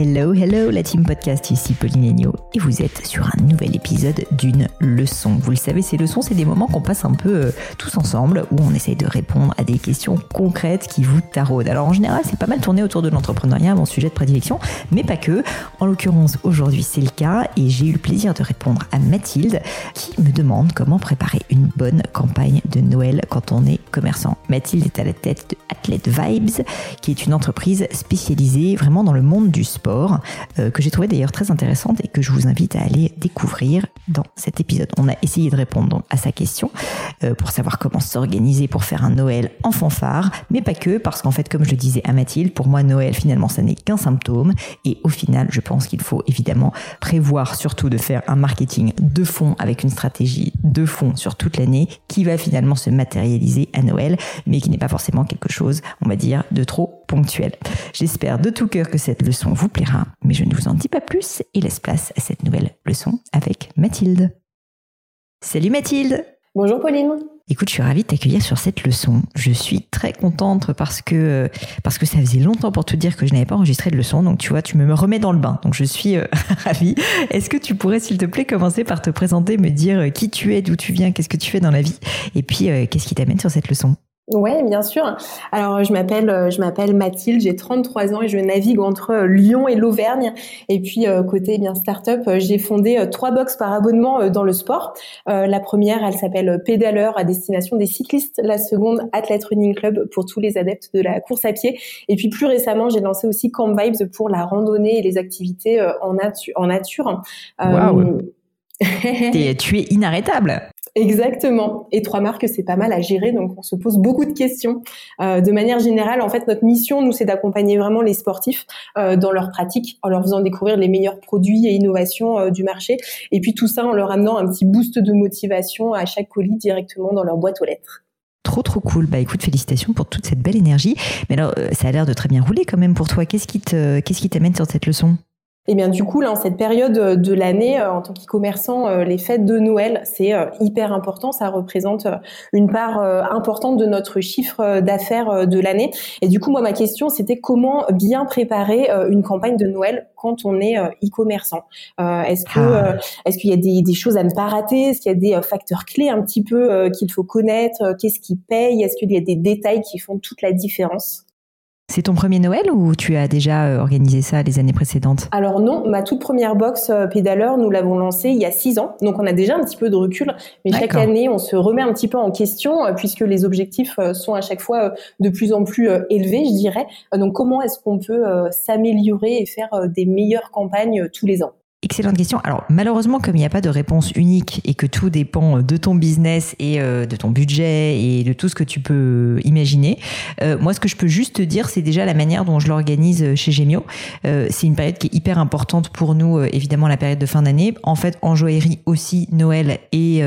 Hello, hello, la team podcast ici Pauline et vous êtes sur un nouvel épisode d'une leçon. Vous le savez, ces leçons, c'est des moments qu'on passe un peu euh, tous ensemble où on essaye de répondre à des questions concrètes qui vous taraudent. Alors en général, c'est pas mal tourné autour de l'entrepreneuriat, mon sujet de prédilection, mais pas que. En l'occurrence, aujourd'hui, c'est le cas et j'ai eu le plaisir de répondre à Mathilde qui me demande comment préparer une bonne campagne de Noël quand on est commerçant. Mathilde est à la tête de Athlete Vibes, qui est une entreprise spécialisée vraiment dans le monde du sport euh, que j'ai trouvé d'ailleurs très intéressante et que je vous invite à aller découvrir dans cet épisode. On a essayé de répondre à sa question euh, pour savoir comment s'organiser pour faire un Noël en fanfare, mais pas que, parce qu'en fait, comme je le disais à Mathilde, pour moi, Noël, finalement, ça n'est qu'un symptôme. Et au final, je pense qu'il faut évidemment prévoir surtout de faire un marketing de fond avec une stratégie de fond sur toute l'année qui va finalement se matérialiser à Noël, mais qui n'est pas forcément quelque chose, on va dire, de trop J'espère de tout cœur que cette leçon vous plaira, mais je ne vous en dis pas plus et laisse place à cette nouvelle leçon avec Mathilde. Salut Mathilde Bonjour Pauline Écoute, je suis ravie de t'accueillir sur cette leçon. Je suis très contente parce que parce que ça faisait longtemps pour te dire que je n'avais pas enregistré de leçon. Donc tu vois, tu me remets dans le bain. Donc je suis euh, ravie. Est-ce que tu pourrais, s'il te plaît, commencer par te présenter, me dire euh, qui tu es, d'où tu viens, qu'est-ce que tu fais dans la vie, et puis euh, qu'est-ce qui t'amène sur cette leçon? Oui, bien sûr. Alors, je m'appelle, euh, je m'appelle Mathilde, j'ai 33 ans et je navigue entre euh, Lyon et l'Auvergne. Et puis, euh, côté eh bien startup, j'ai fondé trois box par abonnement dans le sport. la première, elle s'appelle Pédaleur à destination des cyclistes. La seconde, Athlete Running Club pour tous les adeptes de la course à pied. Et puis, plus récemment, j'ai lancé aussi Camp Vibes pour la randonnée et les activités en, nature. Wow. tu es inarrêtable. Exactement. Et trois marques, c'est pas mal à gérer, donc on se pose beaucoup de questions. Euh, de manière générale, en fait, notre mission, nous, c'est d'accompagner vraiment les sportifs euh, dans leur pratique, en leur faisant découvrir les meilleurs produits et innovations euh, du marché, et puis tout ça en leur amenant un petit boost de motivation à chaque colis directement dans leur boîte aux lettres. Trop trop cool. Bah écoute, félicitations pour toute cette belle énergie. Mais alors, ça a l'air de très bien rouler quand même pour toi. Qu'est-ce qui te, qu'est-ce qui t'amène sur cette leçon? Et eh bien du coup, là, en cette période euh, de l'année, euh, en tant qu'e-commerçant, euh, les fêtes de Noël, c'est hyper important. Ça représente une part importante de notre chiffre d'affaires de l'année. Et du coup, moi, ma question, c'était comment bien préparer une campagne de Noël quand on est e-commerçant? est-ce que ah. est-ce qu'il y a des, des, choses à ne pas rater? Est-ce qu'il y a des facteurs clés un petit peu qu'il faut connaître? Qu'est-ce qui paye? Est-ce qu'il y a des détails qui font toute la différence? C'est ton premier Noël ou tu as déjà euh, organisé ça les années précédentes? Alors non, ma toute première box euh, pédaleur, nous l'avons lancée il y a six ans, donc on a déjà un petit peu de recul, mais chaque année on se remet un petit peu en question euh, puisque les objectifs sont à chaque fois de plus en plus élevés, je dirais. Donc comment est-ce qu'on peut s'améliorer et faire des meilleures campagnes tous les ans? Excellente question. Alors malheureusement, comme il n'y a pas de réponse unique et que tout dépend de ton business et euh, de ton budget et de tout ce que tu peux imaginer, euh, moi ce que je peux juste te dire, c'est déjà la manière dont je l'organise chez Gemio. Euh, c'est une période qui est hyper importante pour nous, évidemment la période de fin d'année. En fait, en joaillerie aussi, Noël et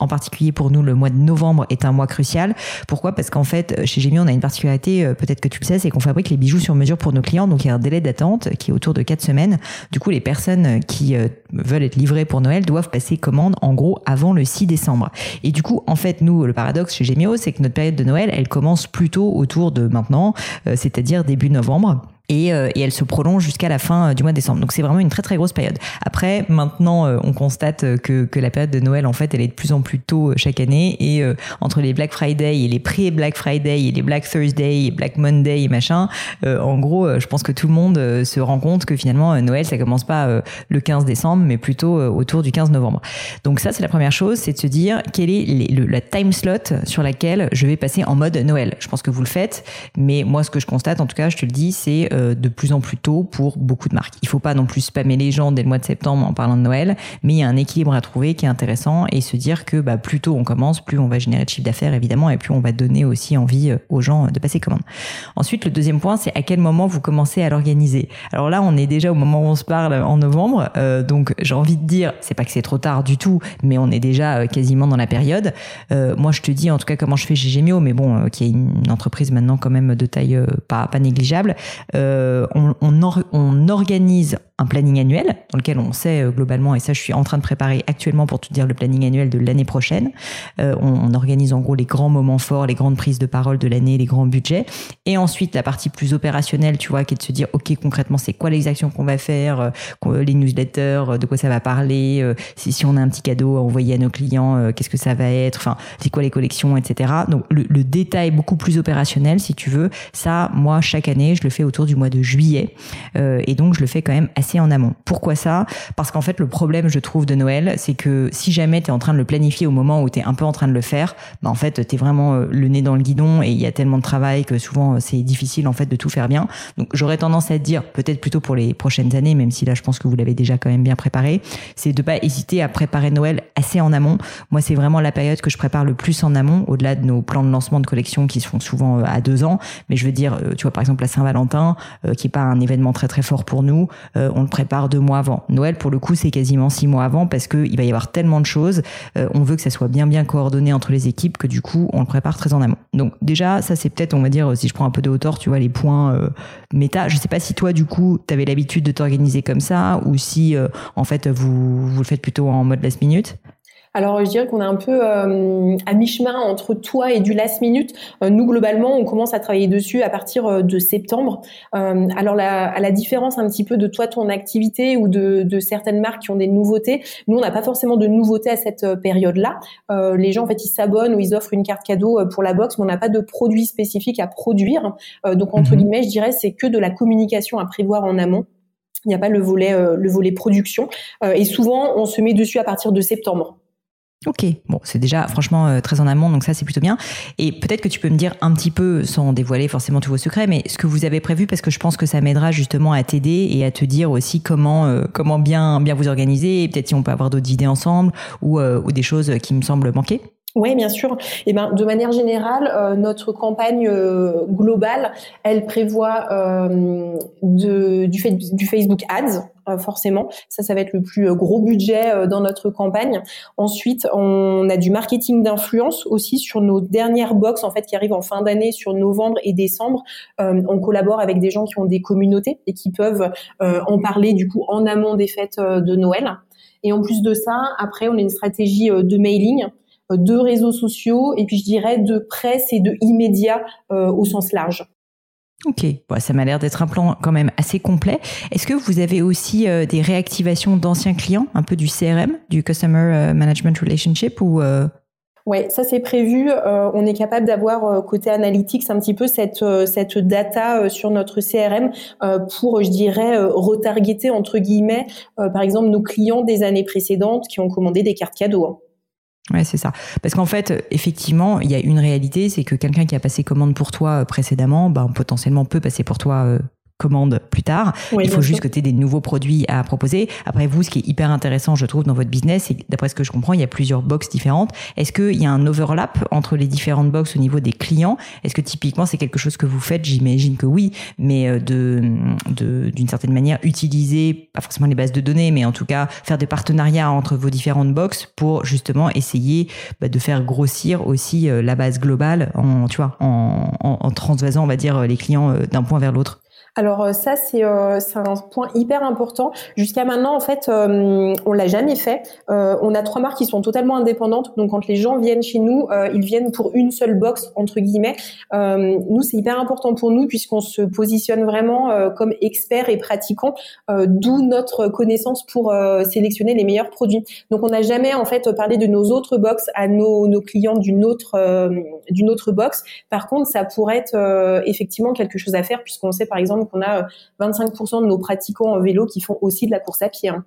en particulier pour nous le mois de novembre est un mois crucial. Pourquoi? Parce qu'en fait, chez Gemio, on a une particularité, peut-être que tu le sais, c'est qu'on fabrique les bijoux sur mesure pour nos clients, donc il y a un délai d'attente qui est autour de 4 semaines. Du coup, les personnes qui euh, veulent être livrés pour Noël doivent passer commande en gros avant le 6 décembre. Et du coup, en fait, nous, le paradoxe chez Gemio, c'est que notre période de Noël, elle commence plutôt autour de maintenant, euh, c'est-à-dire début novembre. Et, euh, et elle se prolonge jusqu'à la fin euh, du mois de décembre. Donc c'est vraiment une très très grosse période. Après, maintenant, euh, on constate que, que la période de Noël, en fait, elle est de plus en plus tôt chaque année et entre les Black Friday et les pré-Black Friday et les Black Thursday et Black Monday et machin, en gros, je pense que tout le monde se rend compte que finalement Noël, ça commence pas le 15 décembre, mais plutôt autour du 15 novembre. Donc ça, c'est la première chose, c'est de se dire quelle est le, la time slot sur laquelle je vais passer en mode Noël. Je pense que vous le faites, mais moi, ce que je constate, en tout cas, je te le dis, c'est euh, de plus en plus tôt pour beaucoup de marques. Il faut pas non plus spammer les gens dès le mois de septembre en parlant de Noël, mais il y a un équilibre à trouver qui est intéressant et se dire que bah, plus tôt on commence, plus on va générer de chiffre d'affaires évidemment et plus on va donner aussi envie euh, aux gens de passer commande. Ensuite, le deuxième point, c'est à quel moment vous commencez à l'organiser. Alors là, on est déjà au moment où on se parle en novembre, euh, donc j'ai envie de dire, c'est pas que c'est trop tard du tout, mais on est déjà quasiment dans la période. moi, je te dis en tout cas comment je fais chez Gemio, mais bon, qui est une entreprise maintenant quand même de taille pas, pas négligeable. Euh, on, on, organise un planning annuel dans lequel on sait euh, globalement, et ça je suis en train de préparer actuellement pour te dire le planning annuel de l'année prochaine. Euh, on, organise en gros les grands moments forts, les grandes prises de parole de l'année, les grands budgets. Et ensuite la partie plus opérationnelle, tu vois, qui est de se dire, ok concrètement c'est quoi les actions qu'on va faire, les newsletters, de quoi ça va parler, si, si on a un petit cadeau à envoyer à nos clients, qu'est-ce que ça va être, enfin c'est quoi les collections, etc. Donc le, le détail beaucoup plus opérationnel si tu veux, ça moi chaque année je le fais autour du mois de juillet et donc je le fais quand même assez en amont. Pourquoi ça? Parce qu'en fait, le problème, je trouve, de Noël, c'est que si jamais tu es en train de le planifier au moment où tu es un peu en train de le faire, bah en fait, tu es vraiment euh, le nez dans le guidon et il y a tellement de travail que souvent euh, c'est difficile en fait de tout faire bien. Donc j'aurais tendance à te dire, peut-être plutôt pour les prochaines années, même si là je pense que vous l'avez déjà quand même bien préparé, c'est de pas hésiter à préparer Noël assez en amont. Moi, c'est vraiment la période que je prépare le plus en amont, au-delà de nos plans de lancement de collection qui se font souvent euh, à deux ans. Mais je veux dire, tu vois, par exemple, la Saint-Valentin, qui est pas un événement très très fort pour nous, on le prépare deux mois avant. Noël, pour le coup, c'est quasiment six mois avant parce qu'il va y avoir tellement de choses. Euh, on veut que ça soit bien bien coordonné entre les équipes que du coup, on le prépare très en amont. Donc déjà, ça c'est peut-être, on va dire, si je prends un peu de hauteur, tu vois, les points euh, méta. Je sais pas si toi, du coup, tu avais l'habitude de t'organiser comme ça ou si, euh, en fait, vous, vous le faites plutôt en mode last minute. Alors je dirais qu'on est un peu euh, à mi-chemin entre toi et du last minute. Euh, nous globalement, on commence à travailler dessus à partir euh, de septembre. alors la, à la différence un petit peu de toi ton activité ou de, de certaines marques qui ont des nouveautés, nous on n'a pas forcément de nouveautés à cette période-là. les gens en fait ils s'abonnent ou ils offrent une carte cadeau pour la box, mais on n'a pas de produit spécifique à produire. donc entre mhm. guillemets, je dirais c'est que de la communication à prévoir en amont. Il n'y a pas le volet le volet production et souvent on se met dessus à partir de septembre. Ok, bon, c'est déjà franchement euh, très en amont, donc ça c'est plutôt bien. Et peut-être que tu peux me dire un petit peu, sans dévoiler forcément tous vos secrets, mais ce que vous avez prévu, parce que je pense que ça m'aidera justement à t'aider et à te dire aussi comment euh, comment bien bien vous organiser, et peut-être si on peut avoir d'autres idées ensemble ou, euh, ou des choses qui me semblent manquer. Oui, bien sûr. Eh ben, de manière générale, notre campagne globale, elle prévoit de, du, fait, du Facebook Ads, euh, forcément. Ça, ça va être le plus euh, gros budget euh, dans notre campagne. Ensuite, on a du marketing d'influence aussi sur nos dernières box en fait qui arrivent en fin d'année sur novembre et décembre. on collabore avec des gens qui ont des communautés et qui peuvent en parler du coup en amont des fêtes de Noël. Et en plus de ça, après, on a une stratégie de mailing de réseaux sociaux et puis je dirais de presse et de immédiat au sens large. Ok, bon, ça m'a l'air d'être un plan quand même assez complet. Est-ce que vous avez aussi euh, des réactivations d'anciens clients, un peu du CRM, du Customer euh, Management Relationship ou euh... Ouais, ça c'est prévu. Euh, on est capable d'avoir côté analytics un petit peu cette cette data sur notre CRM pour, je dirais, retargeter entre guillemets, par exemple, nos clients des années précédentes qui ont commandé des cartes cadeaux. Ouais, c'est ça. Parce qu'en fait, effectivement, il y a une réalité, c'est que quelqu'un qui a passé commande pour toi euh, précédemment, ben, potentiellement peut passer pour toi euh, commande plus tard. il faut juste que tu aies des nouveaux produits à proposer. Après, vous, ce qui est hyper intéressant, je trouve, dans votre business, c'est d'après ce que je comprends, il y a plusieurs box différentes. Est-ce qu'il y a un overlap entre les différentes box au niveau des clients? Est-ce que typiquement, c'est quelque chose que vous faites? J'imagine que oui, mais euh, de d'une certaine manière, utiliser, pas forcément les bases de données, mais en tout cas, faire des partenariats entre vos différentes box pour justement essayer bah, de faire grossir aussi euh, la base globale en, tu vois, en, en, en transvasant, on va dire, les clients euh, d'un point vers l'autre. Alors euh, ça c'est euh, un point hyper important. Jusqu'à maintenant en fait euh, on l'a jamais fait. Euh, on a trois marques qui sont totalement indépendantes. Donc quand les gens viennent chez nous, ils viennent pour une seule box entre guillemets. nous c'est hyper important pour nous puisqu'on se positionne vraiment comme experts et pratiquants, d'où notre connaissance pour sélectionner les meilleurs produits. Donc on n'a jamais en fait parlé de nos autres box à nos, nos clients d'une autre d'une autre box. Par contre ça pourrait être effectivement quelque chose à faire puisqu'on sait par exemple qu'on a 25% euh, de nos pratiquants en vélo qui font aussi de la course à pied. Hein.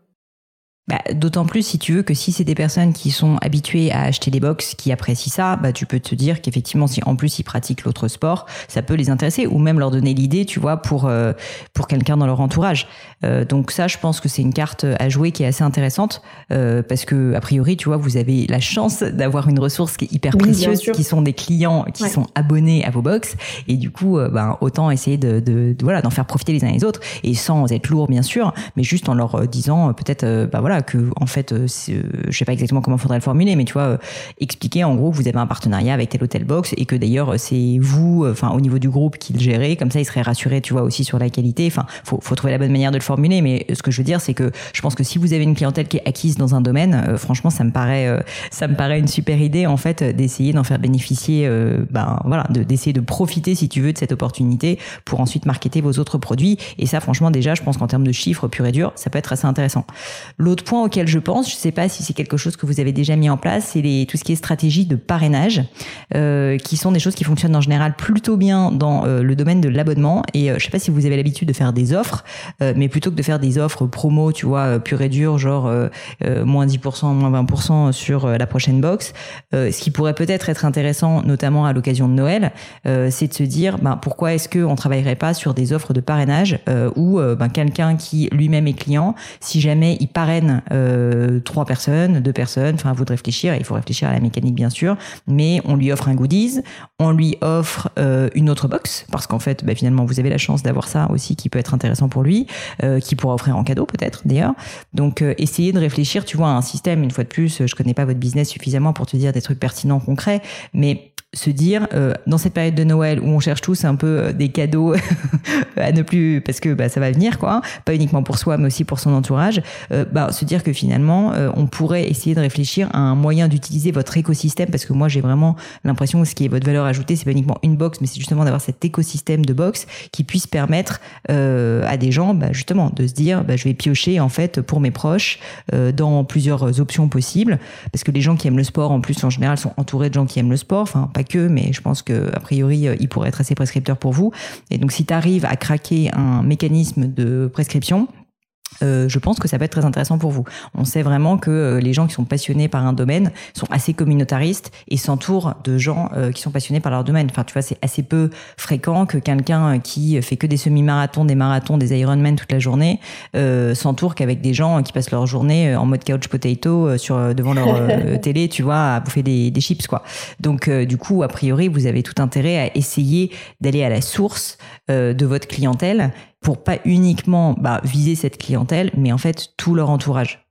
Bah, D'autant plus si tu veux que si c'est des personnes qui sont habituées à acheter des box, qui apprécient ça, bah, tu peux te dire qu'effectivement, si en plus ils pratiquent l'autre sport, ça peut les intéresser ou même leur donner l'idée, tu vois, pour euh, pour quelqu'un dans leur entourage. Euh, donc ça, je pense que c'est une carte à jouer qui est assez intéressante euh, parce que a priori, tu vois, vous avez la chance d'avoir une ressource qui est hyper précieuse, qui sont des clients qui sont abonnés à vos box. Et du coup, ben autant essayer de, de, de voilà d'en faire profiter les uns les autres et sans être lourd bien sûr, mais juste en leur disant peut-être, bah voilà que en fait, euh, euh, je sais pas exactement comment faudrait le formuler, mais tu vois, euh, expliquer en gros que vous avez un partenariat avec tel hôtel box et que d'ailleurs c'est vous, enfin au niveau du groupe qui le gérez, comme ça il serait rassuré, tu vois, aussi sur la qualité. Enfin, faut, faut trouver la bonne manière de le formuler, mais ce que je veux dire, c'est que je pense que si vous avez une clientèle qui est acquise dans un domaine, franchement, ça me paraît, ça me paraît une super idée en fait d'essayer d'en faire bénéficier, ben voilà, d'essayer de, profiter si tu veux de cette opportunité pour ensuite marketer vos autres produits. Et ça, franchement, déjà, je pense qu'en termes de chiffres pur et dur, ça peut être assez intéressant. L'autre point auquel je pense, je ne sais pas si c'est quelque chose que vous avez déjà mis en place, c'est tout ce qui est stratégie de parrainage, euh, qui sont des choses qui fonctionnent en général plutôt bien dans euh, le domaine de l'abonnement. Et euh, je sais pas si vous avez l'habitude de faire des offres, mais plutôt que de faire des offres promo, tu vois, pur et dur, genre moins 10%, moins 20% sur la prochaine box, ce qui pourrait peut-être être intéressant, notamment à l'occasion de Noël, c'est de se dire, ben, pourquoi est-ce qu'on travaillerait pas sur des offres de parrainage où ben, quelqu'un qui lui-même est client, si jamais il parraine euh, trois personnes, deux personnes, enfin à vous de réfléchir, il faut réfléchir à la mécanique bien sûr, mais on lui offre un goodies, on lui offre euh, une autre box, parce qu'en fait bah, finalement vous avez la chance d'avoir ça aussi qui peut être intéressant pour lui, euh, qui pourra offrir en cadeau peut-être d'ailleurs. Donc essayez de réfléchir, tu vois, à un système, une fois de plus, je connais pas votre business suffisamment pour te dire des trucs pertinents, concrets, mais se dire euh, dans cette période de Noël où on cherche tous un peu euh, des cadeaux à ne plus parce que bah, ça va venir quoi pas uniquement pour soi mais aussi pour son entourage euh, bah, se dire que finalement on pourrait essayer de réfléchir à un moyen d'utiliser votre écosystème parce que moi j'ai vraiment l'impression que ce qui est votre valeur ajoutée c'est pas uniquement une box mais c'est justement d'avoir cet écosystème de box qui puisse permettre à des gens bah, justement de se dire bah, je vais piocher en fait pour mes proches dans plusieurs options possibles parce que les gens qui aiment le sport en plus en général sont entourés de gens qui aiment le sport enfin que, mais je pense que a priori, euh, il pourrait être assez prescripteur pour vous. Et donc, si tu arrives à craquer un mécanisme de prescription, euh, je pense que ça peut être très intéressant pour vous. On sait vraiment que euh, les gens qui sont passionnés par un domaine sont assez communautaristes et s'entourent de gens euh, qui sont passionnés par leur domaine. Enfin, tu vois, c'est assez peu fréquent que quelqu'un qui fait que des semi-marathons, des marathons, des Ironman toute la journée s'entoure qu'avec des gens qui passent leur journée en mode couch potato sur devant leur télé, tu vois, à bouffer des, des chips, quoi. Donc, du coup, a priori, vous avez tout intérêt à essayer d'aller à la source de votre clientèle pour pas uniquement bah, viser cette clientèle, mais en fait tout leur entourage.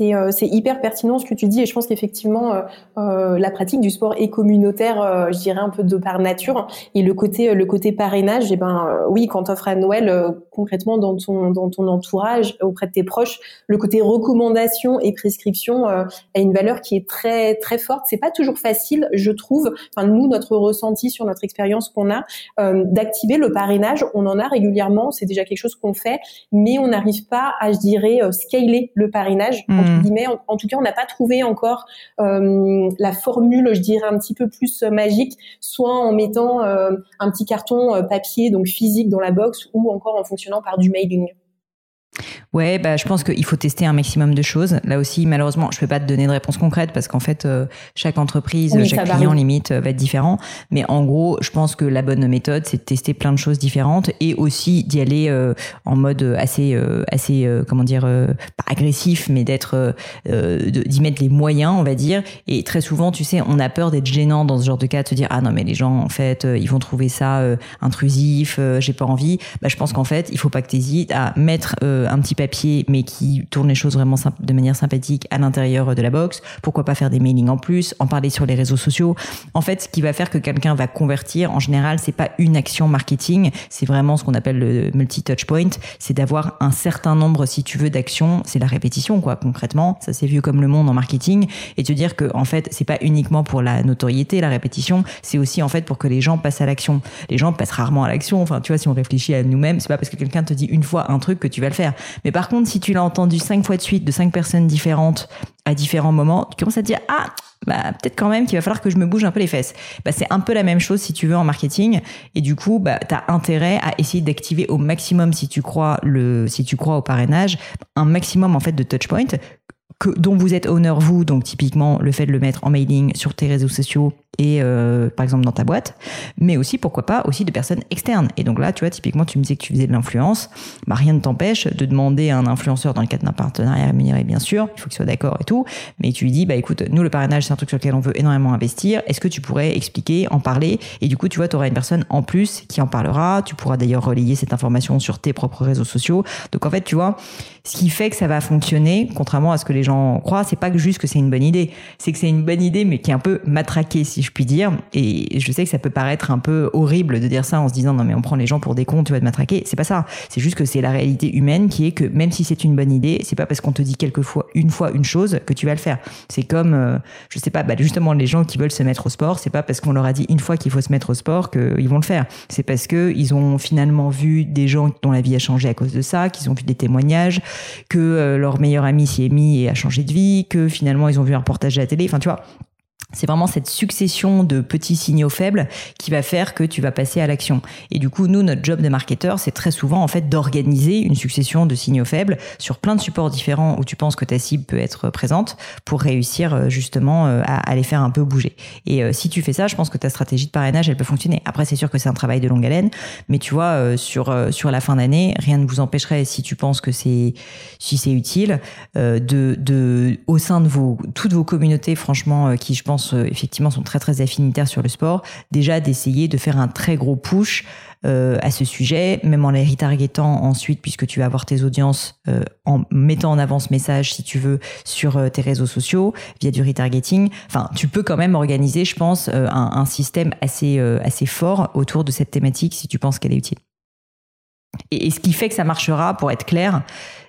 Euh, c'est hyper pertinent ce que tu dis et je pense qu'effectivement euh, euh, la pratique du sport est communautaire, je dirais un peu de par nature et le côté le côté parrainage, eh ben oui quand offres à Noël concrètement dans ton dans ton entourage auprès de tes proches, le côté recommandation et prescription a une valeur qui est très très forte. C'est pas toujours facile, je trouve. Enfin nous notre ressenti sur notre expérience qu'on a d'activer le parrainage, on en a régulièrement, c'est déjà quelque chose qu'on fait, mais on n'arrive pas à je dirais scaler le parrainage. Hmm. En, tout cas, on n'a pas trouvé encore euh, la formule, je dirais, un petit peu plus euh, magique, soit en mettant euh, un petit carton papier, donc physique, dans la box, ou encore en fonctionnant par du mailing. Ouais, bah, je pense qu'il faut tester un maximum de choses. Là aussi, malheureusement, je peux pas te donner de réponse concrète parce qu'en fait, euh, chaque entreprise, chaque client limite euh, va être différent. Mais en gros, je pense que la bonne méthode, c'est de tester plein de choses différentes et aussi d'y aller euh, en mode assez, assez, comment dire, pas agressif, mais d'être, d'y mettre les moyens, on va dire. Et très souvent, tu sais, on a peur d'être gênant dans ce genre de cas, de se dire ah non mais les gens en fait, ils vont trouver ça intrusif, j'ai pas envie. Bah, je pense qu'en fait, il faut pas que tu hésites à mettre un petit papier mais qui tourne les choses vraiment de manière sympathique à l'intérieur de la box Pourquoi pas faire des mailings en plus, en parler sur les réseaux sociaux En fait, ce qui va faire que quelqu'un va convertir, en général, c'est pas une action marketing, c'est vraiment ce qu'on appelle le multi-touch point, c'est d'avoir un certain nombre, si tu veux, d'actions. C'est la répétition, quoi, concrètement. Ça, c'est vieux comme le monde en marketing. Et te dire que, en fait, c'est pas uniquement pour la notoriété, la répétition, c'est aussi, en fait, pour que les gens passent à l'action. Les gens passent rarement à l'action. Enfin, tu vois, si on réfléchit à nous-mêmes, c'est pas parce que quelqu'un te dit une fois un truc que tu vas le faire. Mais par contre, si tu l'as entendu cinq fois de suite de cinq personnes différentes à différents moments, tu commences à te dire, ah, bah, peut-être quand même qu'il va falloir que je me bouge un peu les fesses. Bah, c'est un peu la même chose si tu veux en marketing. Et du coup, bah, tu as intérêt à essayer d'activer au maximum, si tu crois le, si tu crois au parrainage, un maximum, en fait, de touch points que, dont vous êtes owner vous, donc typiquement le fait de le mettre en mailing sur tes réseaux sociaux et euh, par exemple dans ta boîte, mais aussi pourquoi pas aussi de personnes externes. Et donc là, tu vois, typiquement, tu me disais que tu faisais de l'influence, bah rien ne t'empêche de demander à un influenceur dans le cadre d'un partenariat rémunéré, bien sûr, il faut qu'il soit d'accord et tout, mais tu lui dis, bah écoute, nous le parrainage c'est un truc sur lequel on veut énormément investir. Est-ce que tu pourrais expliquer, en parler? Et du coup, tu vois, tu auras une personne en plus qui en parlera. Tu pourras d'ailleurs relayer cette information sur tes propres réseaux sociaux. Donc en fait, tu vois, ce qui fait que ça va fonctionner, contrairement à ce que les gens croient, c'est pas juste que c'est une bonne idée, c'est que c'est une bonne idée, mais qui est un peu matraquée, si je puis dire. Et je sais que ça peut paraître un peu horrible de dire ça en se disant non mais on prend les gens pour des cons, tu vas te matraquer. C'est pas ça. C'est juste que c'est la réalité humaine qui est que même si c'est une bonne idée, c'est pas parce qu'on te dit quelquefois une fois une chose que tu vas le faire. C'est comme euh, je sais pas, bah, justement les gens qui veulent se mettre au sport, c'est pas parce qu'on leur a dit une fois qu'il faut se mettre au sport qu'ils vont le faire. C'est parce que ils ont finalement vu des gens dont la vie a changé à cause de ça, qu'ils ont vu des témoignages, que euh, leur meilleur ami s'y est mis et a changé de vie, que finalement ils ont vu un reportage à la télé. Enfin, tu vois, c'est vraiment cette succession de petits signaux faibles qui va faire que tu vas passer à l'action. Et du coup, nous, notre job de marketeur, c'est très souvent en fait d'organiser une succession de signaux faibles sur plein de supports différents où tu penses que ta cible peut être présente pour réussir euh, justement euh, à, les faire un peu bouger. Et euh, si tu fais ça, je pense que ta stratégie de parrainage, elle peut fonctionner. Après, c'est sûr que c'est un travail de longue haleine, mais tu vois, sur sur la fin d'année, rien ne vous empêcherait, si tu penses que c'est si c'est utile, de de au sein de vos toutes vos communautés, franchement, qui je pense euh, effectivement sont très très affinitaires sur le sport, déjà d'essayer de faire un très gros push euh, à ce sujet, même en les retargetant ensuite, puisque tu vas avoir tes audiences euh, en mettant en avant ce message, si tu veux, sur tes réseaux sociaux via du retargeting. Enfin, tu peux quand même organiser, je pense, un, système assez assez fort autour de cette thématique si tu penses qu'elle est utile. Et, et ce qui fait que ça marchera, pour être clair,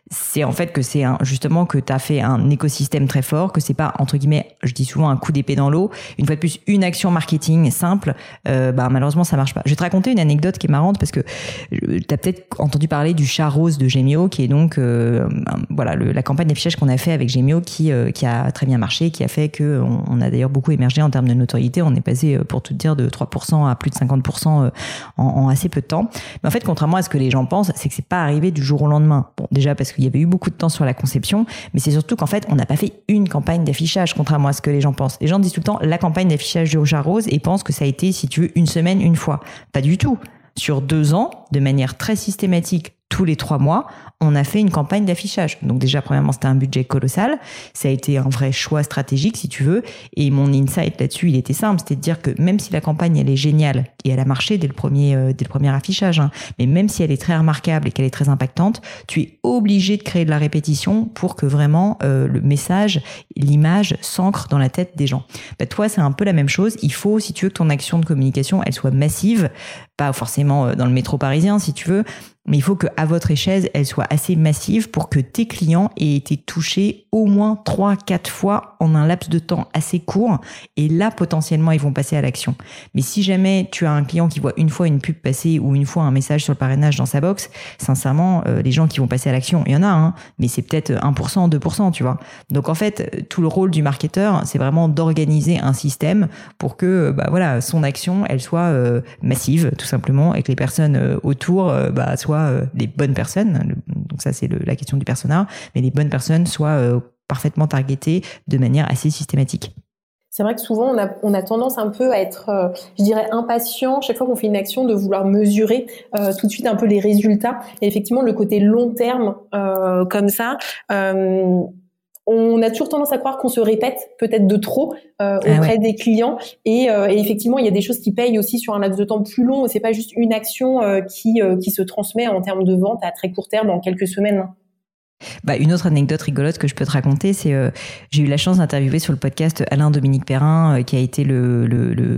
c'est en fait que c'est justement que tu as fait un écosystème très fort, que c'est pas entre guillemets, je dis souvent un coup d'épée dans l'eau. Une fois de plus, une action marketing simple, euh, bah malheureusement ça marche pas. Je vais te raconter une anecdote qui est marrante parce que euh, tu as peut-être entendu parler du chat rose de Gemio, qui est donc euh, voilà la campagne d'affichage qu'on a fait avec Gemio qui qui a très bien marché, qui a fait que on, a d'ailleurs beaucoup émergé en termes de notoriété. On est passé pour tout dire de 3% à plus de 50% en, en assez peu de temps. Mais en fait, contrairement à ce que les gens pensent, c'est que c'est pas arrivé du jour au lendemain. Bon, déjà parce que il y avait eu beaucoup de temps sur la conception, mais c'est surtout qu'en fait, on n'a pas fait une campagne d'affichage, contrairement à ce que les gens pensent. Les gens disent tout le temps la campagne d'affichage du à Rose et pensent que ça a été, si tu veux, une semaine, une fois. Pas du tout. Sur deux ans, de manière très systématique, tous les trois mois, on a fait une campagne d'affichage. Donc déjà, premièrement, c'était un budget colossal. Ça a été un vrai choix stratégique, si tu veux. Et mon insight là-dessus, il était simple. C'était de dire que même si la campagne, elle est géniale, et elle a marché dès le premier, euh, dès le premier affichage, hein, mais même si elle est très remarquable et qu'elle est très impactante, tu es obligé de créer de la répétition pour que vraiment euh, le message, l'image s'ancre dans la tête des gens. Bah, toi, c'est un peu la même chose. Il faut, si tu veux que ton action de communication, elle soit massive, pas forcément euh, dans le métro parisien, si tu veux, mais il faut que à votre échelle, elle soit assez massive pour que tes clients aient été touchés au moins 3 4 fois en un laps de temps assez court et là potentiellement ils vont passer à l'action. Mais si jamais tu as un client qui voit une fois une pub passer ou une fois un message sur le parrainage dans sa box, sincèrement euh, les gens qui vont passer à l'action, il y en a hein, mais c'est peut-être 1%, 2%, tu vois. Donc en fait, tout le rôle du marketeur, c'est vraiment d'organiser un système pour que bah voilà, son action, elle soit euh, massive tout simplement et que les personnes euh, autour bah soient euh, les bonnes personnes, donc ça c'est la question du persona, mais les bonnes personnes soient euh, parfaitement targetées de manière assez systématique. C'est vrai que souvent on a, on a tendance un peu à être, euh, je dirais, impatient chaque fois qu'on fait une action de vouloir mesurer tout de suite un peu les résultats. Et effectivement, le côté long terme comme ça, on a toujours tendance à croire qu'on se répète peut-être de trop euh, ah auprès des clients et, euh, et, effectivement il y a des choses qui payent aussi sur un laps de temps plus long c'est pas juste une action euh, qui qui se transmet en termes de vente à très court terme en quelques semaines Bah, une autre anecdote rigolote que je peux te raconter, c'est euh, j'ai eu la chance d'interviewer sur le podcast Alain Dominique Perrin, euh, qui a été le,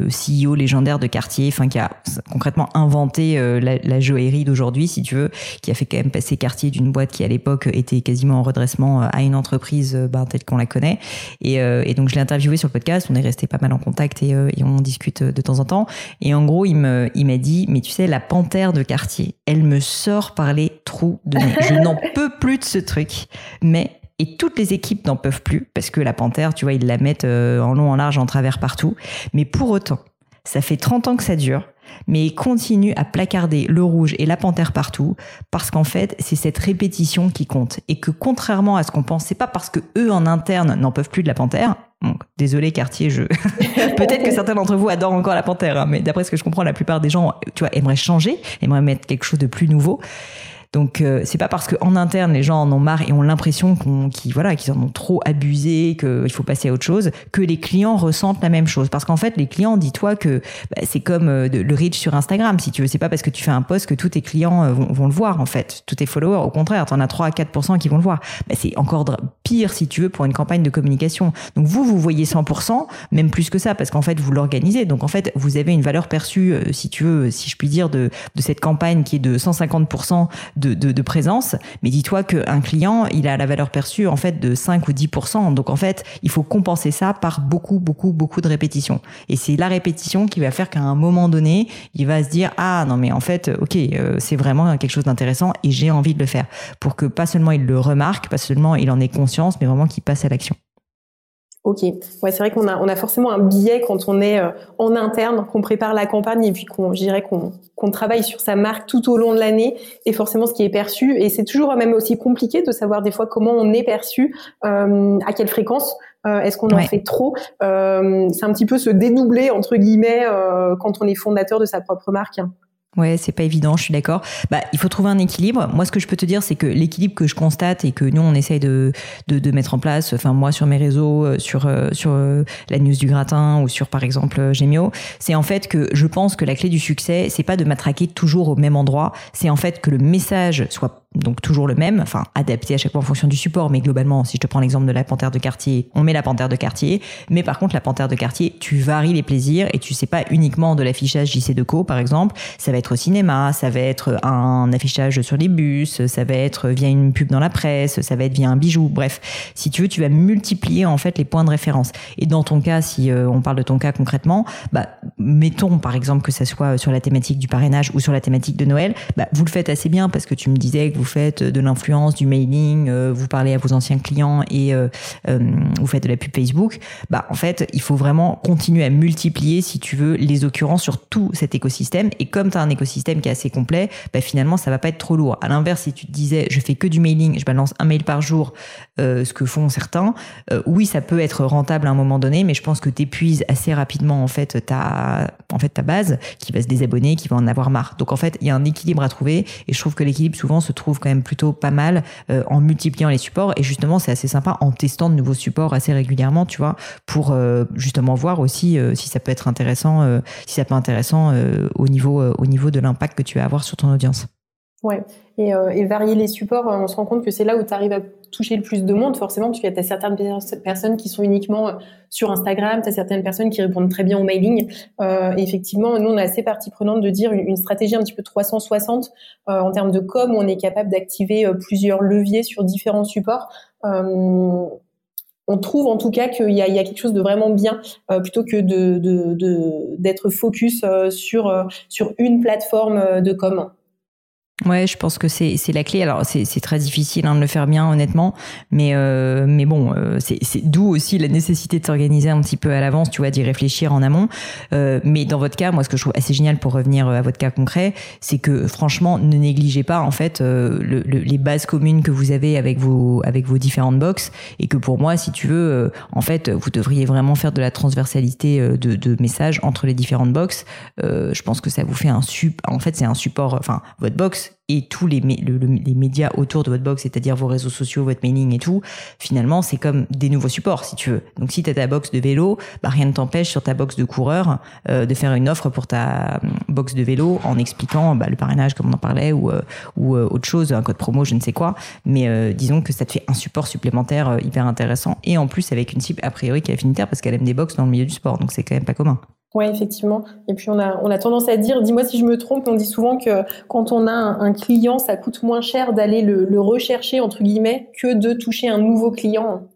CEO légendaire de Cartier, enfin qui a concrètement inventé euh, la, joaillerie d'aujourd'hui, si tu veux, qui a fait quand même passer Cartier d'une boîte qui à l'époque était quasiment en redressement à une entreprise ben, telle qu'on la connaît. Et, donc je l'ai interviewé sur le podcast, on est resté pas mal en contact et, et on discute de temps en temps. Et en gros, il m'a dit, mais tu sais, la panthère de Cartier, elle me sort par les trous de nez. Je n'en peux plus de ce truc. Mais et toutes les équipes n'en peuvent plus parce que la panthère, tu vois, ils la mettent euh, en long, en large, en travers partout. Mais pour autant, ça fait 30 ans que ça dure, mais ils continuent à placarder le rouge et la panthère partout parce qu'en fait, c'est cette répétition qui compte et que contrairement à ce qu'on pense, c'est pas parce que eux en interne n'en peuvent plus de la panthère. Donc, désolé quartier, je peut-être que certains d'entre vous adorent encore la panthère, hein, mais d'après ce que je comprends, la plupart des gens, tu vois, aimeraient changer, aimeraient mettre quelque chose de plus nouveau. Donc euh, c'est pas parce qu'en interne les gens en ont marre et ont l'impression qu'on, qu'ils voilà, qu'ils en ont trop abusé, qu'il faut passer à autre chose, que les clients ressentent la même chose. Parce qu'en fait, les clients, dis-toi que bah, c'est comme euh, le reach sur Instagram. Si tu veux, c'est pas parce que tu fais un post que tous tes clients euh, vont, le voir en fait, tous tes followers. Au contraire, t'en as 3 à 4% qui vont le voir. Bah, c'est encore pire si tu veux pour une campagne de communication. Donc vous, vous voyez 100%, même plus que ça, parce qu'en fait vous l'organisez. Donc en fait, vous avez une valeur perçue, si tu veux, si je puis dire, de, de cette campagne qui est de 150% de, de, de présence. Mais dis-toi qu'un client, il a la valeur perçue en fait de 5 ou 10%. Donc en fait, il faut compenser ça par beaucoup, beaucoup, beaucoup de répétitions. Et c'est la répétition qui va faire qu'à un moment donné, il va se dire ah non mais en fait, ok, euh, c'est vraiment quelque chose d'intéressant et j'ai envie de le faire pour que pas seulement il le remarque, pas seulement il en ait conscience, mais vraiment qu'il passe à l'action. Ok, ouais, c'est vrai qu'on a, on a forcément un biais quand on est euh, en interne, qu'on prépare la campagne et puis qu'on, je dirais qu'on, qu'on travaille sur sa marque tout au long de l'année et forcément ce qui est perçu. Et c'est toujours même aussi compliqué de savoir des fois comment on est perçu, euh, à quelle fréquence. Euh, est-ce qu'on en fait trop euh, C'est un petit peu se dédoubler entre guillemets quand on est fondateur de sa propre marque. Ouais, c'est pas évident, je suis d'accord. Bah, il faut trouver un équilibre. Moi, ce que je peux te dire, c'est que l'équilibre que je constate et que nous on essaye de, de, mettre en place, enfin moi sur mes réseaux, euh, sur euh, sur euh, la news du gratin ou sur par exemple Gemio, c'est en fait que je pense que la clé du succès, c'est pas de matraquer toujours au même endroit, c'est en fait que le message soit donc toujours le même, enfin adapté à chaque fois en fonction du support, mais globalement, si je te prends l'exemple de la panthère de quartier, on met la panthère de quartier, mais par contre la panthère de quartier, tu varies les plaisirs et tu sais pas uniquement de l'affichage JC Deco par exemple, ça va être au cinéma, ça va être un affichage sur les bus, ça va être via une pub dans la presse, ça va être via un bijou, bref, si tu veux, tu vas multiplier en fait les points de référence. Et dans ton cas, si euh, on parle de ton cas concrètement, bah mettons par exemple que ça soit sur la thématique du parrainage ou sur la thématique de Noël, bah vous le faites assez bien parce que tu me disais que vous faites de l'influence, du mailing, euh, vous parlez à vos anciens clients et euh, euh, vous faites de la pub Facebook, bah en fait, il faut vraiment continuer à multiplier, si tu veux, les occurrences sur tout cet écosystème. Et comme tu as un écosystème qui est assez complet, bah finalement, ça va pas être trop lourd. À l'inverse, si tu te disais, je fais que du mailing, je balance un mail par jour, ce que font certains, oui, ça peut être rentable à un moment donné, mais je pense que tu épuises assez rapidement en fait ta, en fait ta base, qui va se désabonner, qui va en avoir marre. Donc en fait, il y a un équilibre à trouver, et je trouve que l'équilibre souvent se trouve quand même plutôt pas mal euh, en multipliant les supports. Et justement, c'est assez sympa en testant de nouveaux supports assez régulièrement, tu vois, pour euh, justement voir aussi euh, si ça peut être intéressant, si ça peut être intéressant au niveau au niveau de l'impact que tu vas avoir sur ton audience. Ouais, et, euh, et, varier les supports, on se rend compte que c'est là où tu arrives à toucher le plus de monde, forcément, parce qu'il y certaines personnes qui sont uniquement euh, sur Instagram, tu as certaines personnes qui répondent très bien au mailing. Euh, effectivement, nous, on est assez partie prenante de dire une, stratégie un petit peu 360 euh, en termes de com, on est capable d'activer euh, plusieurs leviers sur différents supports. on trouve en tout cas qu'il y, y a, quelque chose de vraiment bien plutôt que de d'être de, focus sur sur une plateforme de com. Ouais, je pense que c'est c'est la clé. Alors c'est c'est très difficile hein, de le faire bien honnêtement, mais euh, mais bon, euh, c'est d'où aussi la nécessité de s'organiser un petit peu à l'avance, tu vois, d'y réfléchir en amont. Euh, mais dans votre cas, moi, ce que je trouve assez génial pour revenir à votre cas concret, c'est que franchement, ne négligez pas en fait le, les bases communes que vous avez avec vos avec vos différentes box, et que pour moi, si tu veux, en fait, vous devriez vraiment faire de la transversalité de, de messages entre les différentes box. je pense que ça vous fait un sup. En fait, c'est un support. Enfin, votre box et tous les, les médias autour de votre box, c'est-à-dire vos réseaux sociaux, votre mailing et tout, finalement, c'est comme des nouveaux supports, si tu veux. Donc, si tu as ta box de vélo, bah, rien ne t'empêche sur ta box de coureur euh, de faire une offre pour ta euh, box de vélo en expliquant bah, le parrainage, comme on en parlait, ou, euh, ou autre chose, un code promo, je ne sais quoi. Mais disons que ça te fait un support supplémentaire hyper intéressant et en plus avec une cible a priori qui est affinitaire parce qu'elle aime des box dans le milieu du sport. Donc, c'est quand même pas commun. Oui, effectivement. Et puis on a, on a tendance à dire, dis-moi si je me trompe, on dit souvent que quand on a un, client, ça coûte moins cher d'aller le, le, rechercher, entre guillemets, que de toucher un nouveau client.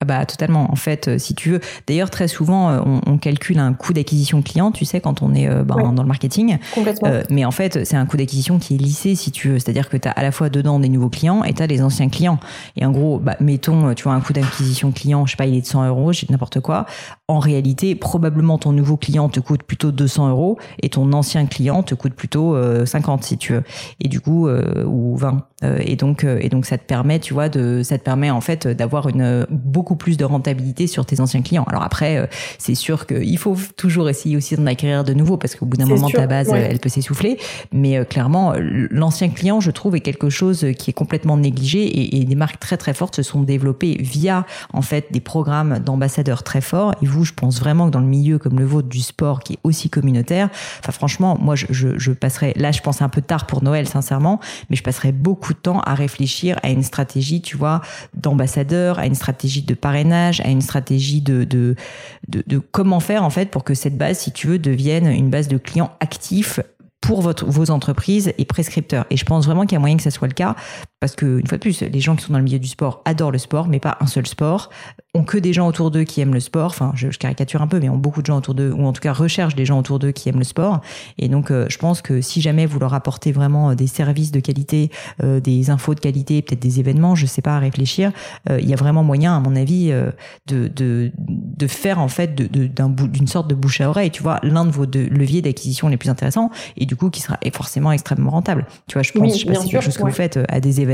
Ah bah totalement. En fait, euh, si tu veux. D'ailleurs, très souvent, euh, on, on calcule un coût d'acquisition client. Tu sais, quand on est euh, bah, dans le marketing. Complètement. mais en fait, c'est un coût d'acquisition qui est lissé, si tu veux. C'est-à-dire que tu as à la fois dedans des nouveaux clients et tu as des anciens clients. Et en gros, bah, mettons, tu vois, un coût d'acquisition client, je sais pas, il est de 100 euros, n'importe quoi. En réalité, probablement ton nouveau client te coûte plutôt 200 euros et ton ancien client te coûte plutôt 50, si tu veux. Et du coup, ou 20. Et donc, et donc, ça te permet, tu vois, de, ça te permet en fait d'avoir une beaucoup plus de rentabilité sur tes anciens clients. Alors après, euh, c'est sûr qu'il faut toujours essayer aussi d'en acquérir de nouveaux parce qu'au bout d'un moment, ta base, elle peut s'essouffler. Mais euh, clairement, l'ancien client, je trouve, est quelque chose qui est complètement négligé et, et, des marques très très fortes se sont développées via en fait des programmes d'ambassadeurs très forts. Et vous, je pense vraiment que dans le milieu comme le vôtre du sport, qui est aussi communautaire, enfin franchement, moi, je, je, je passerai là, je pense un peu tard pour Noël, sincèrement, mais je passerai beaucoup de temps à réfléchir à une stratégie, tu vois, d'ambassadeur, à une stratégie de parrainage, à une stratégie de, comment faire en fait pour que cette base, si tu veux, devienne une base de clients actifs pour votre, vos entreprises et prescripteurs. Et je pense vraiment qu'il y a moyen que ça soit le cas parce que une fois de plus, les gens qui sont dans le milieu du sport adorent le sport, mais pas un seul sport, ont que des gens autour d'eux qui aiment le sport. Enfin, je, caricature un peu, mais ont beaucoup de gens autour d'eux, ou en tout cas recherchent des gens autour d'eux qui aiment le sport. Et donc, euh, je pense que si jamais vous leur apportez vraiment euh, des services de qualité, euh, des infos de qualité, peut-être des événements, je sais pas à réfléchir, il y a vraiment moyen, à mon avis, de, de, de faire en fait d'une de, sorte de bouche à oreille. Tu vois, l'un de vos deux leviers d'acquisition les plus intéressants, et du coup qui sera forcément extrêmement rentable. Tu vois, je pense, je sais pas si c'est quelque chose que vous faites à des événements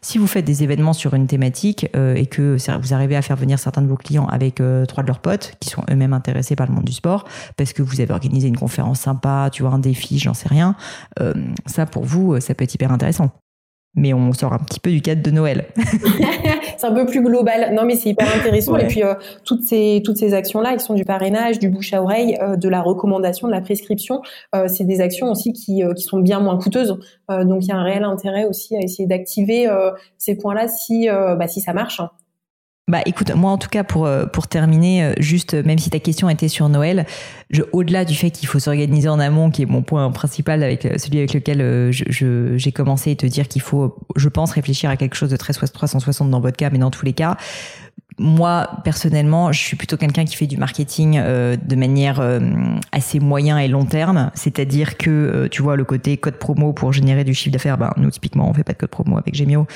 Si vous faites des événements sur une thématique euh, et que vous arrivez à faire venir certains de vos clients avec euh, trois de leurs potes qui sont eux-mêmes intéressés par le monde du sport, parce que vous avez organisé une conférence sympa, tu vois, un défi, j'en sais rien, euh, ça pour vous, ça peut être hyper intéressant mais on sort un petit peu du cadre de Noël. c'est un peu plus global. Non, mais c'est hyper intéressant. Et puis euh, toutes ces toutes ces actions là, qui sont du parrainage, du bouche à oreille, euh, de la recommandation, de la prescription, euh, c'est des actions aussi qui qui sont bien moins coûteuses. donc il y a un réel intérêt aussi à essayer d'activer ces points-là si bah, si ça marche. Bah écoute, moi en tout cas pour euh, pour terminer, euh, juste même si ta question était sur Noël, je, au-delà du fait qu'il faut s'organiser en amont, qui est mon point principal avec euh, celui avec lequel je, j'ai commencé à te dire qu'il faut, je pense, réfléchir à quelque chose de très 360 dans votre cas, mais dans tous les cas, moi personnellement, je suis plutôt quelqu'un qui fait du marketing euh, de manière euh, assez moyen et long terme, c'est-à-dire que euh, tu vois le côté code promo pour générer du chiffre d'affaires, ben nous typiquement on fait pas de code promo avec Gemio,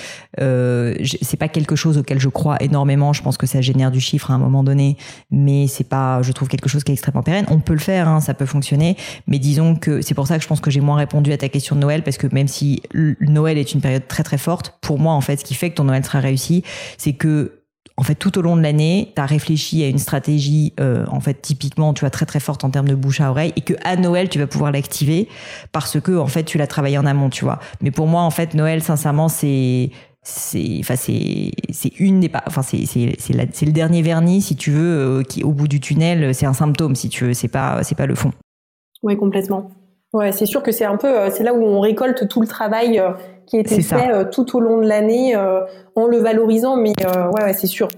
euh, c'est pas quelque chose auquel je crois énormément. Je pense que ça génère du chiffre à un moment donné, mais c'est pas, je trouve quelque chose qui est extrêmement pérenne. On peut le faire, hein, ça peut fonctionner, mais disons que c'est pour ça que je pense que j'ai moins répondu à ta question de Noël parce que même si Noël est une période très très forte, pour moi en fait, ce qui fait que ton Noël sera réussi, c'est que en fait, tout au long de l'année, tu as réfléchi à une stratégie, euh, en fait, typiquement, tu vois, très très forte en termes de bouche à oreille, et que à Noël, tu vas pouvoir l'activer parce que, en fait, tu l'as travaillé en amont, tu vois. Mais pour moi, en fait, Noël, sincèrement, c'est c'est enfin c'est c'est une des enfin c'est c'est c'est le dernier vernis si tu veux euh, qui au bout du tunnel c'est un symptôme si tu veux. C'est pas c'est pas le fond. Oui complètement ouais c'est sûr que c'est un peu euh, c'est là où on récolte tout le travail qui a été fait euh, tout au long de l'année euh, en le valorisant. Mais euh, ouais, ouais c'est sûr.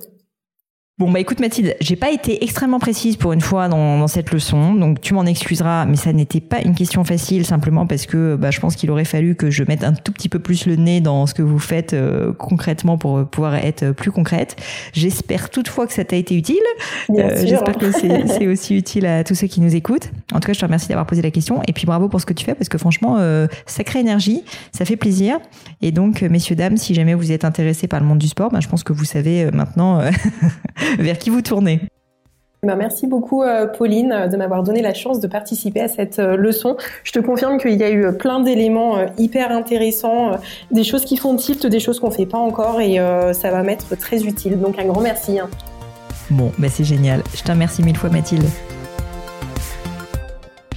Bon bah écoute Mathilde, j'ai pas été extrêmement précise pour une fois dans, dans cette leçon, donc tu m'en excuseras, mais ça n'était pas une question facile simplement parce que bah, je pense qu'il aurait fallu que je mette un tout petit peu plus le nez dans ce que vous faites euh, concrètement pour pouvoir être plus concrète. J'espère toutefois que ça t'a été utile. Euh, J'espère que c'est aussi utile à tous ceux qui nous écoutent. En tout cas, je te remercie d'avoir posé la question et puis bravo pour ce que tu fais parce que franchement, euh, sacrée énergie, ça fait plaisir. Et donc, messieurs dames, si jamais vous êtes intéressés par le monde du sport, bah, je pense que vous savez maintenant. vers qui vous tournez ben merci beaucoup euh, Pauline de m'avoir donné la chance de participer à cette euh, leçon. Je te confirme qu'il y a eu plein d'éléments euh, hyper intéressants, des choses qui font tilt, des choses qu'on fait pas encore et ça va m'être très utile. Donc un grand merci. Hein. Bon, ben c'est génial. Je te remercie mille fois Mathilde.